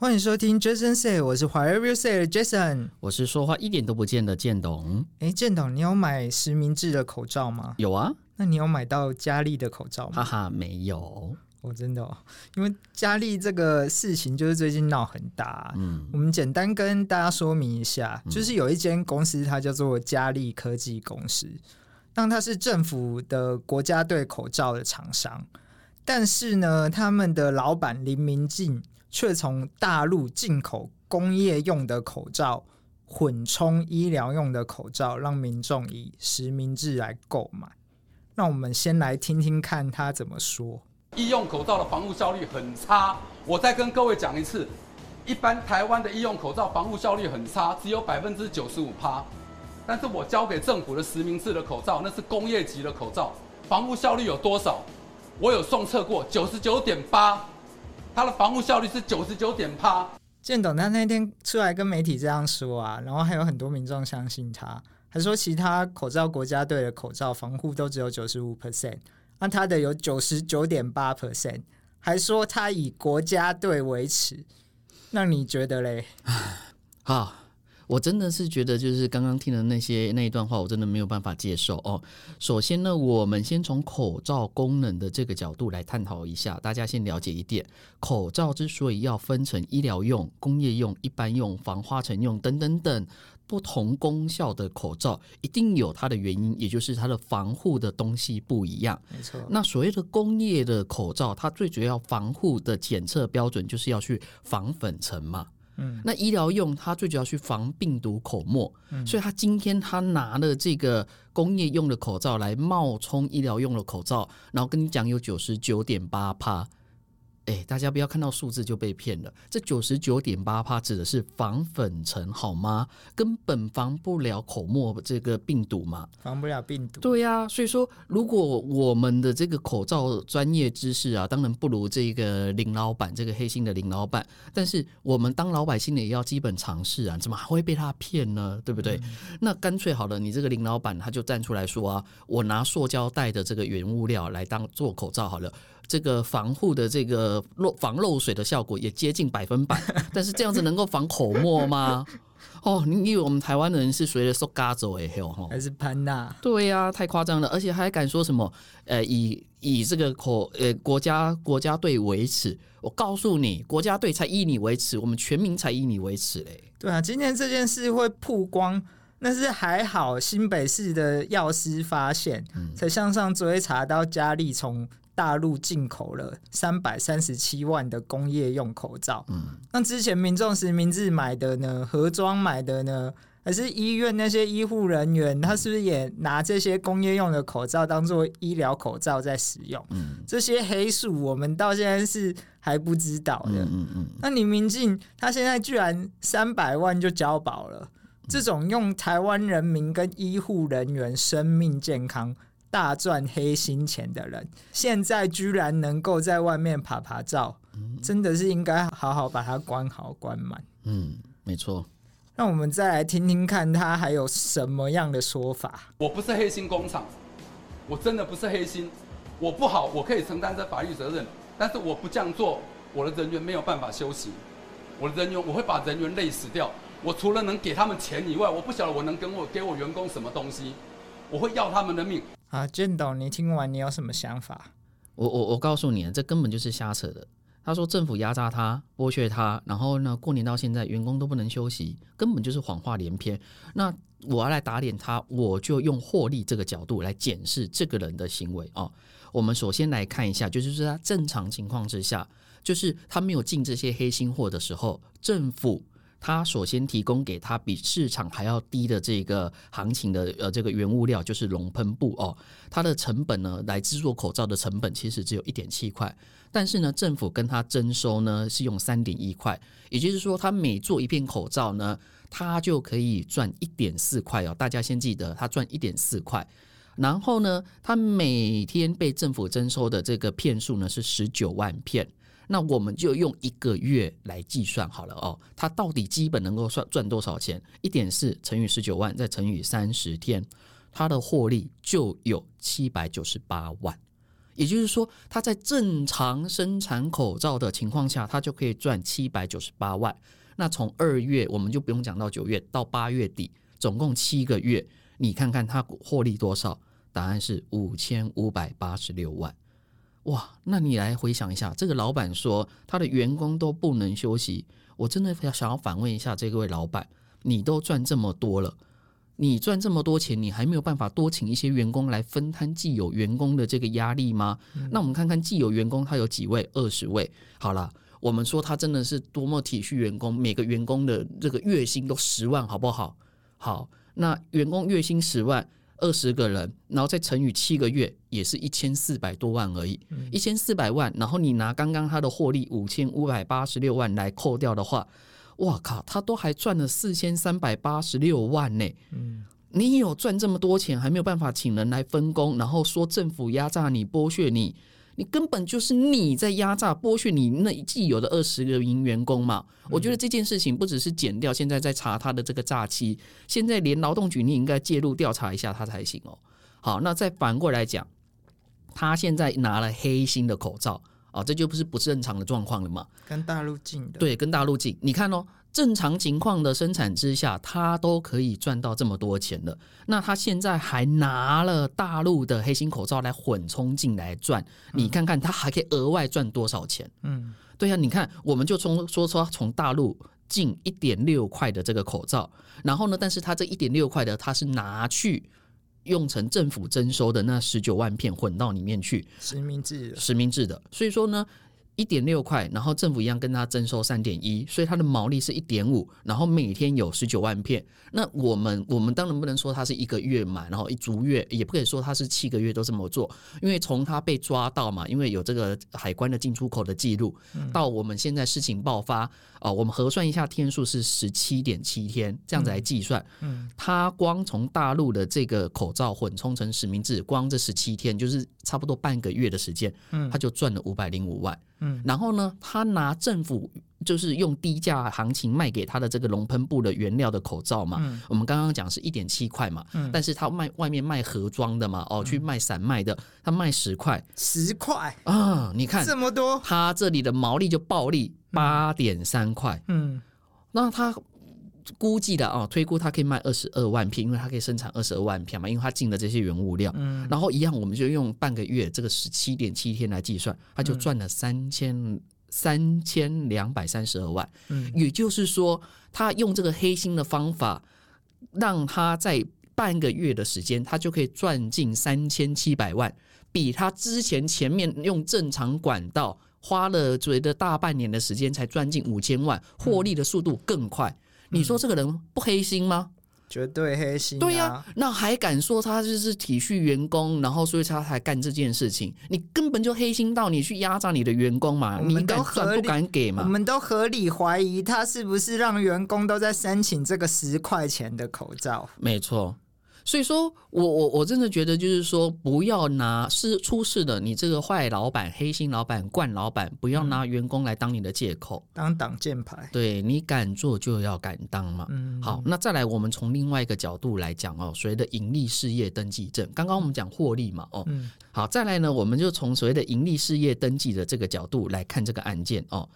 欢迎收听 Jason Say，我是 Whatever You Say 的 Jason，我是说话一点都不见的建董。哎，建董，你有买实名制的口罩吗？有啊。那你有买到佳丽的口罩吗？哈哈，没有。我、哦、真的、哦，因为佳丽这个事情就是最近闹很大。嗯，我们简单跟大家说明一下，就是有一间公司，它叫做佳丽科技公司，当它是政府的国家队口罩的厂商，但是呢，他们的老板林明进。却从大陆进口工业用的口罩，混充医疗用的口罩，让民众以实名制来购买。那我们先来听听看他怎么说。医用口罩的防护效率很差，我再跟各位讲一次，一般台湾的医用口罩防护效率很差，只有百分之九十五趴。但是我交给政府的实名制的口罩，那是工业级的口罩，防护效率有多少？我有送测过，九十九点八。它的防护效率是九十九点八。建董他那天出来跟媒体这样说啊，然后还有很多民众相信他，还说其他口罩国家队的口罩防护都只有九十五 percent，那他的有九十九点八 percent，还说他以国家队为耻，那你觉得嘞？好。我真的是觉得，就是刚刚听的那些那一段话，我真的没有办法接受哦。首先呢，我们先从口罩功能的这个角度来探讨一下，大家先了解一点，口罩之所以要分成医疗用、工业用、一般用、防花尘用等等等不同功效的口罩，一定有它的原因，也就是它的防护的东西不一样。没错。那所谓的工业的口罩，它最主要防护的检测标准就是要去防粉尘嘛。嗯，那医疗用它最主要去防病毒口沫，嗯，所以他今天他拿了这个工业用的口罩来冒充医疗用的口罩，然后跟你讲有九十九点八趴。哎，大家不要看到数字就被骗了。这九十九点八帕指的是防粉尘，好吗？根本防不了口沫这个病毒嘛，防不了病毒。对呀、啊，所以说，如果我们的这个口罩专业知识啊，当然不如这个林老板这个黑心的林老板。但是我们当老百姓的也要基本常识啊，怎么还会被他骗呢？对不对？嗯、那干脆好了，你这个林老板他就站出来说啊，我拿塑胶袋的这个原物料来当做口罩好了。这个防护的这个漏防漏水的效果也接近百分百，但是这样子能够防口沫吗？哦，你以为我们台湾人是随着说嘎走哎吼，还是潘娜？对呀、啊，太夸张了，而且还敢说什么？呃，以以这个口呃国家国家队为耻，我告诉你，国家队才以你为耻，我们全民才以你为耻嘞。对啊，今天这件事会曝光，那是还好新北市的药师发现，嗯、才向上追查到佳丽从。大陆进口了三百三十七万的工业用口罩，嗯，那之前民众实名制买的呢？盒装买的呢？还是医院那些医护人员，他是不是也拿这些工业用的口罩当做医疗口罩在使用？嗯，这些黑数我们到现在是还不知道的。嗯嗯，那李明进他现在居然三百万就交保了，这种用台湾人民跟医护人员生命健康。大赚黑心钱的人，现在居然能够在外面爬爬照，真的是应该好好把它关好关满。嗯，没错。那我们再来听听看他还有什么样的说法。我不是黑心工厂，我真的不是黑心。我不好，我可以承担这法律责任，但是我不这样做，我的人员没有办法休息。我的人员，我会把人员累死掉。我除了能给他们钱以外，我不晓得我能跟我给我员工什么东西。我会要他们的命。啊，建董，你听完你有什么想法？我我我告诉你，这根本就是瞎扯的。他说政府压榨他，剥削他，然后呢，过年到现在员工都不能休息，根本就是谎话连篇。那我要来打脸他，我就用获利这个角度来检视这个人的行为哦。我们首先来看一下，就是说他正常情况之下，就是他没有进这些黑心货的时候，政府。他首先提供给他比市场还要低的这个行情的呃这个原物料就是熔喷布哦，它的成本呢来制作口罩的成本其实只有一点七块，但是呢政府跟他征收呢是用三点一块，也就是说他每做一片口罩呢，他就可以赚一点四块哦，大家先记得他赚一点四块，然后呢他每天被政府征收的这个片数呢是十九万片。那我们就用一个月来计算好了哦，它到底基本能够算赚多少钱？一点四乘以十九万，再乘以三十天，它的获利就有七百九十八万。也就是说，他在正常生产口罩的情况下，他就可以赚七百九十八万。那从二月我们就不用讲到九月到八月底，总共七个月，你看看他获利多少？答案是五千五百八十六万。哇，那你来回想一下，这个老板说他的员工都不能休息，我真的要想要反问一下这位老板，你都赚这么多了，你赚这么多钱，你还没有办法多请一些员工来分摊既有员工的这个压力吗？嗯、那我们看看既有员工他有几位？二十位。好了，我们说他真的是多么体恤员工，每个员工的这个月薪都十万，好不好？好，那员工月薪十万。二十个人，然后再乘以七个月，也是一千四百多万而已。一千四百万，然后你拿刚刚他的获利五千五百八十六万来扣掉的话，哇靠，他都还赚了四千三百八十六万呢。嗯，你有赚这么多钱，还没有办法请人来分工，然后说政府压榨你、剥削你。你根本就是你在压榨剥削你那既有的二十个名员工嘛？我觉得这件事情不只是减掉，现在在查他的这个诈欺，现在连劳动局你应该介入调查一下他才行哦。好，那再反过来讲，他现在拿了黑心的口罩啊，这就不是不正常的状况了嘛？跟大陆进的，对，跟大陆进，你看哦。正常情况的生产之下，他都可以赚到这么多钱了。那他现在还拿了大陆的黑心口罩来混充进来赚，你看看他还可以额外赚多少钱？嗯，对呀，你看，我们就从说说从大陆进一点六块的这个口罩，然后呢，但是他这一点六块的，他是拿去用成政府征收的那十九万片混到里面去，实名制的，实名制的，所以说呢。一点六块，然后政府一样跟他征收三点一，所以它的毛利是一点五，然后每天有十九万片。那我们我们当然不能说它是一个月满，然后一逐月，也不可以说它是七个月都这么做，因为从他被抓到嘛，因为有这个海关的进出口的记录，到我们现在事情爆发啊、呃，我们核算一下天数是十七点七天，这样子来计算，嗯，他光从大陆的这个口罩混充成实名制，光这十七天就是差不多半个月的时间，嗯，他就赚了五百零五万。嗯，然后呢，他拿政府就是用低价行情卖给他的这个熔喷布的原料的口罩嘛，嗯、我们刚刚讲是一点七块嘛，嗯、但是他卖外面卖盒装的嘛，哦，去卖散卖的，他卖十块，十块？啊，你看这么多，他这里的毛利就暴利八点三块，嗯，那他。估计的哦，推估它可以卖二十二万片，因为它可以生产二十二万片嘛，因为它进的这些原物料。嗯，然后一样，我们就用半个月这个十七点七天来计算，它就赚了三千三千两百三十二万。嗯，也就是说，他用这个黑心的方法，让他在半个月的时间，他就可以赚进三千七百万，比他之前前面用正常管道花了觉得大半年的时间才赚进五千万，获利的速度更快。你说这个人不黑心吗？绝对黑心、啊。对呀、啊，那还敢说他就是体恤员工，然后所以他才干这件事情？你根本就黑心到你去压榨你的员工嘛？你敢赚不敢给嘛？我们都合理怀疑他是不是让员工都在申请这个十块钱的口罩？没错。所以说我我我真的觉得，就是说，不要拿是出事的你这个坏老板、黑心老板、惯老板，不要拿员工来当你的借口，当挡箭牌。对，你敢做就要敢当嘛。嗯，好，那再来，我们从另外一个角度来讲哦，所谓的盈利事业登记证，刚刚我们讲获利嘛，哦，嗯，好，再来呢，我们就从所谓的盈利事业登记的这个角度来看这个案件哦。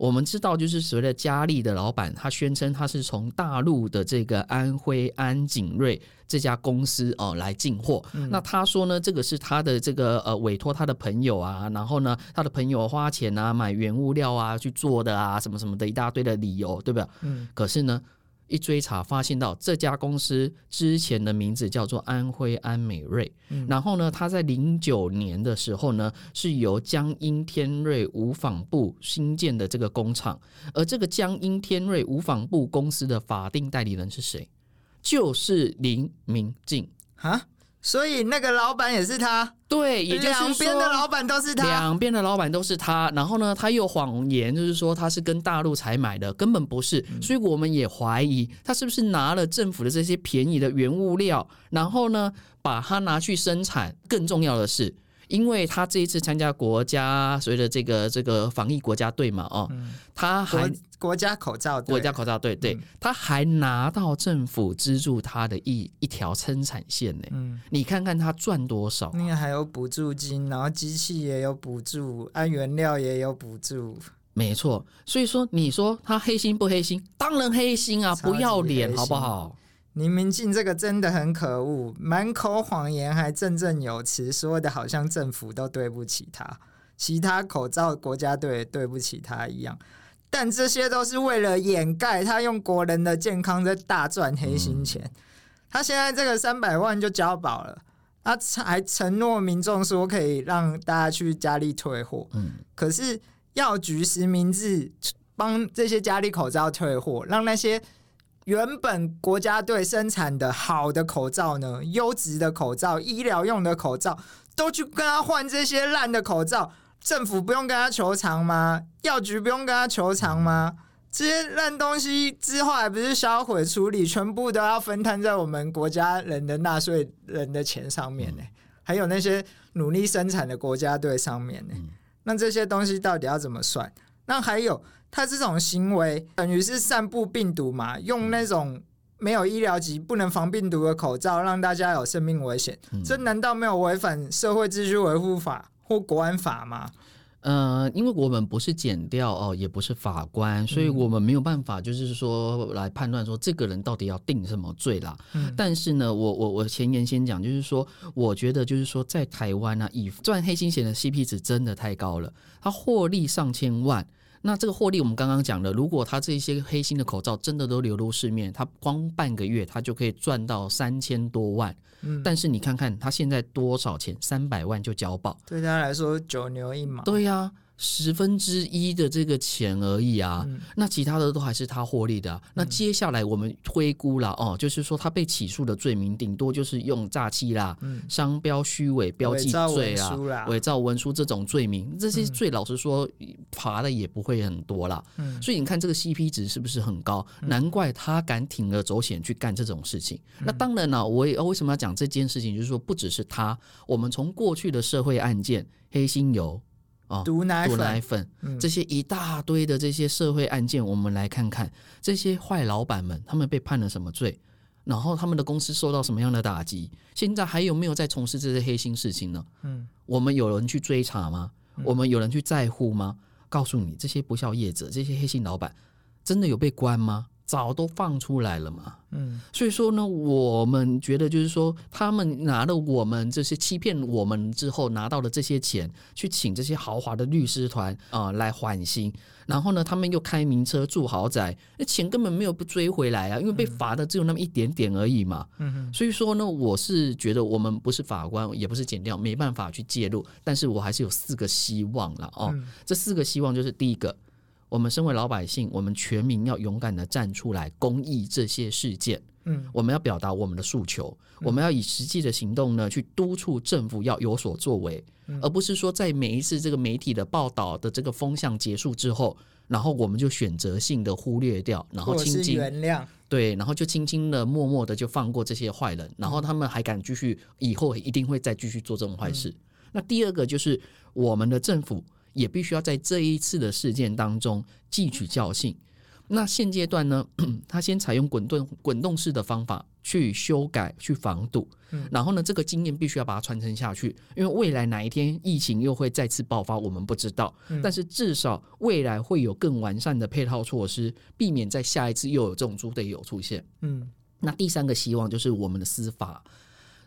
我们知道，就是所谓的佳丽的老板，他宣称他是从大陆的这个安徽安景瑞这家公司哦来进货。嗯、那他说呢，这个是他的这个呃委托他的朋友啊，然后呢，他的朋友花钱啊买原物料啊去做的啊，什么什么的一大堆的理由，对不对？嗯。可是呢。一追查，发现到这家公司之前的名字叫做安徽安美瑞，嗯、然后呢，他在零九年的时候呢，是由江阴天瑞无纺布新建的这个工厂，而这个江阴天瑞无纺布公司的法定代理人是谁？就是林明静哈。所以那个老板也是他，对，也就是两边的老板都是他，两边的老板都是他。然后呢，他又谎言，就是说他是跟大陆才买的，根本不是。所以我们也怀疑他是不是拿了政府的这些便宜的原物料，然后呢，把它拿去生产。更重要的是，因为他这一次参加国家所谓的这个这个防疫国家队嘛，哦，嗯、他还国，国家口罩队，国家口罩队，对，嗯、他还拿到政府资助他的一一条生产线呢。嗯，你看看他赚多少？那个还有补助金，然后机器也有补助，按原料也有补助。没错，所以说你说他黑心不黑心？当然黑心啊，不要脸好不好？你民进这个真的很可恶，满口谎言还振振有词，说的好像政府都对不起他，其他口罩国家队对不起他一样。但这些都是为了掩盖他用国人的健康在大赚黑心钱。嗯、他现在这个三百万就交保了，他还承诺民众说可以让大家去佳丽退货。嗯，可是药局实名制帮这些佳丽口罩退货，让那些。原本国家队生产的好的口罩呢，优质的口罩、医疗用的口罩，都去跟他换这些烂的口罩。政府不用跟他求偿吗？药局不用跟他求偿吗？这些烂东西之后还不是销毁处理，全部都要分摊在我们国家人的纳税人的钱上面呢？还有那些努力生产的国家队上面呢？那这些东西到底要怎么算？那还有？他这种行为等于是散布病毒嘛？用那种没有医疗级、不能防病毒的口罩，让大家有生命危险，嗯、这难道没有违反社会秩序维护法或国安法吗？呃，因为我们不是检调哦，也不是法官，所以我们没有办法，就是说来判断说这个人到底要定什么罪啦。嗯、但是呢，我我我前言先讲，就是说，我觉得就是说，在台湾呢、啊，以赚黑心钱的 CP 值真的太高了，他获利上千万。那这个获利，我们刚刚讲了，如果他这些黑心的口罩真的都流入市面，他光半个月他就可以赚到三千多万。嗯，但是你看看他现在多少钱，三百万就交保，对他来说九牛一毛。对呀、啊。十分之一的这个钱而已啊，嗯、那其他的都还是他获利的、那接下来我们推估了哦，就是说他被起诉的罪名顶多就是用诈欺啦、嗯、商标虚伪标记罪啦、伪造文书这种罪名，这些罪老实说罚的也不会很多啦。嗯、所以你看这个 CP 值是不是很高？嗯、难怪他敢铤而走险去干这种事情。嗯、那当然了，我也为什么要讲这件事情？就是说不只是他，我们从过去的社会案件黑心油。哦，毒奶粉，毒奶粉，这些一大堆的这些社会案件，我们来看看这些坏老板们，他们被判了什么罪，然后他们的公司受到什么样的打击，现在还有没有在从事这些黑心事情呢？嗯，我们有人去追查吗？我们有人去在乎吗？告诉你，这些不孝业者，这些黑心老板，真的有被关吗？早都放出来了嘛，嗯，所以说呢，我们觉得就是说，他们拿了我们这些欺骗我们之后拿到的这些钱，去请这些豪华的律师团啊、呃、来缓刑，然后呢，他们又开名车住豪宅，那钱根本没有不追回来啊，因为被罚的只有那么一点点而已嘛，嗯哼，所以说呢，我是觉得我们不是法官，也不是检调，没办法去介入，但是我还是有四个希望了哦，嗯、这四个希望就是第一个。我们身为老百姓，我们全民要勇敢的站出来公益这些事件。嗯，我们要表达我们的诉求，嗯、我们要以实际的行动呢去督促政府要有所作为，嗯、而不是说在每一次这个媒体的报道的这个风向结束之后，然后我们就选择性的忽略掉，然后轻轻原谅，对，然后就轻轻的、默默的就放过这些坏人，然后他们还敢继续，以后一定会再继续做这种坏事。嗯、那第二个就是我们的政府。也必须要在这一次的事件当中汲取教训。那现阶段呢，他先采用滚动滚动式的方法去修改、去防堵。然后呢，这个经验必须要把它传承下去，因为未来哪一天疫情又会再次爆发，我们不知道。但是至少未来会有更完善的配套措施，避免在下一次又有这种猪队友出现。嗯，那第三个希望就是我们的司法。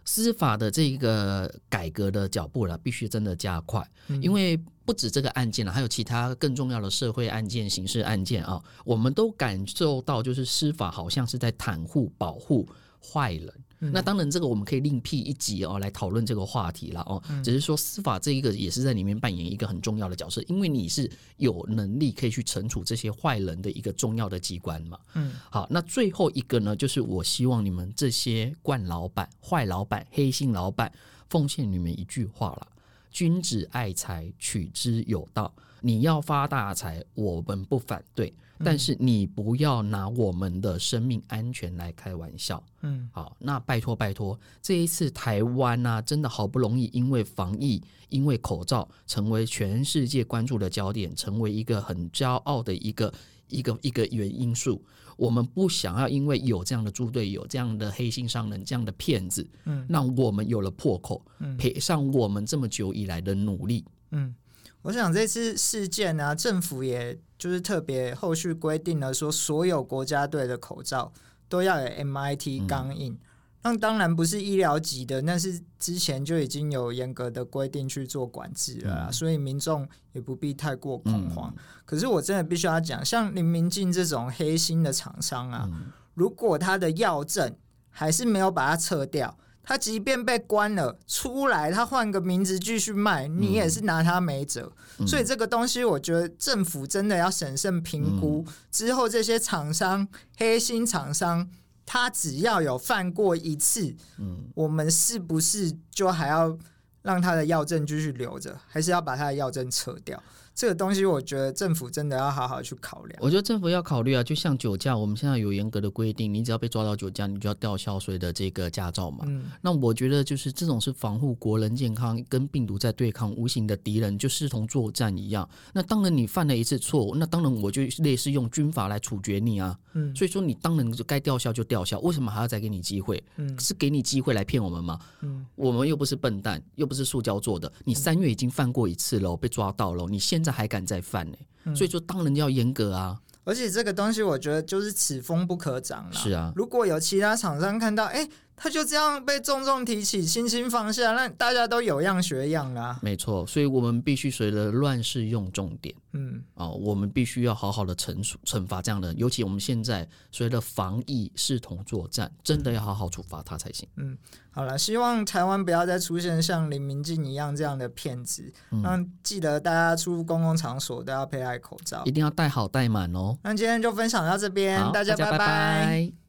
司法的这个改革的脚步了，必须真的加快，因为不止这个案件了，还有其他更重要的社会案件、刑事案件啊，我们都感受到，就是司法好像是在袒护、保护坏人。那当然，这个我们可以另辟一集哦来讨论这个话题了哦。只是说司法这一个也是在里面扮演一个很重要的角色，因为你是有能力可以去惩处这些坏人的一个重要的机关嘛。嗯，好，那最后一个呢，就是我希望你们这些惯老板、坏老板、黑心老板，奉献你们一句话了，君子爱财，取之有道。你要发大财，我们不反对，但是你不要拿我们的生命安全来开玩笑。嗯，好，那拜托拜托，这一次台湾啊，真的好不容易因为防疫，因为口罩，成为全世界关注的焦点，成为一个很骄傲的一个一个一个原因素。我们不想要因为有这样的猪队友、这样的黑心商人、这样的骗子，嗯，让我们有了破口，嗯，赔上我们这么久以来的努力，嗯。我想这次事件呢、啊，政府也就是特别后续规定了，说所有国家队的口罩都要有 MIT 钢印。那、嗯、当然不是医疗级的，那是之前就已经有严格的规定去做管制了，嗯、所以民众也不必太过恐慌。嗯、可是我真的必须要讲，像林明进这种黑心的厂商啊，嗯、如果他的药证还是没有把它撤掉。他即便被关了出来，他换个名字继续卖，你也是拿他没辙。嗯、所以这个东西，我觉得政府真的要审慎评估。嗯、之后这些厂商、黑心厂商，他只要有犯过一次，嗯、我们是不是就还要让他的药证继续留着，还是要把他的药证撤掉？这个东西，我觉得政府真的要好好去考量。我觉得政府要考虑啊，就像酒驾，我们现在有严格的规定，你只要被抓到酒驾，你就要吊销所有的这个驾照嘛。嗯。那我觉得就是这种是防护国人健康，跟病毒在对抗，无形的敌人就视同作战一样。那当然你犯了一次错误，那当然我就类似用军法来处决你啊。嗯。所以说你当然就该吊销就吊销，为什么还要再给你机会？嗯。是给你机会来骗我们吗？嗯。我们又不是笨蛋，又不是塑胶做的。你三月已经犯过一次了，被抓到了，你现现在还敢再犯呢？嗯、所以说当然要严格啊！而且这个东西，我觉得就是此风不可长了。是啊，如果有其他厂商看到，哎、欸。他就这样被重重提起，轻轻放下，那大家都有样学样啦。没错，所以我们必须随着乱世用重点。嗯，哦，我们必须要好好的惩处惩罚这样的人，尤其我们现在随着防疫视同作战，真的要好好处罚他才行。嗯，好了，希望台湾不要再出现像林明进一样这样的骗子。嗯，记得大家出公共场所都要佩戴口罩，一定要戴好戴满哦。那今天就分享到这边，大家拜拜。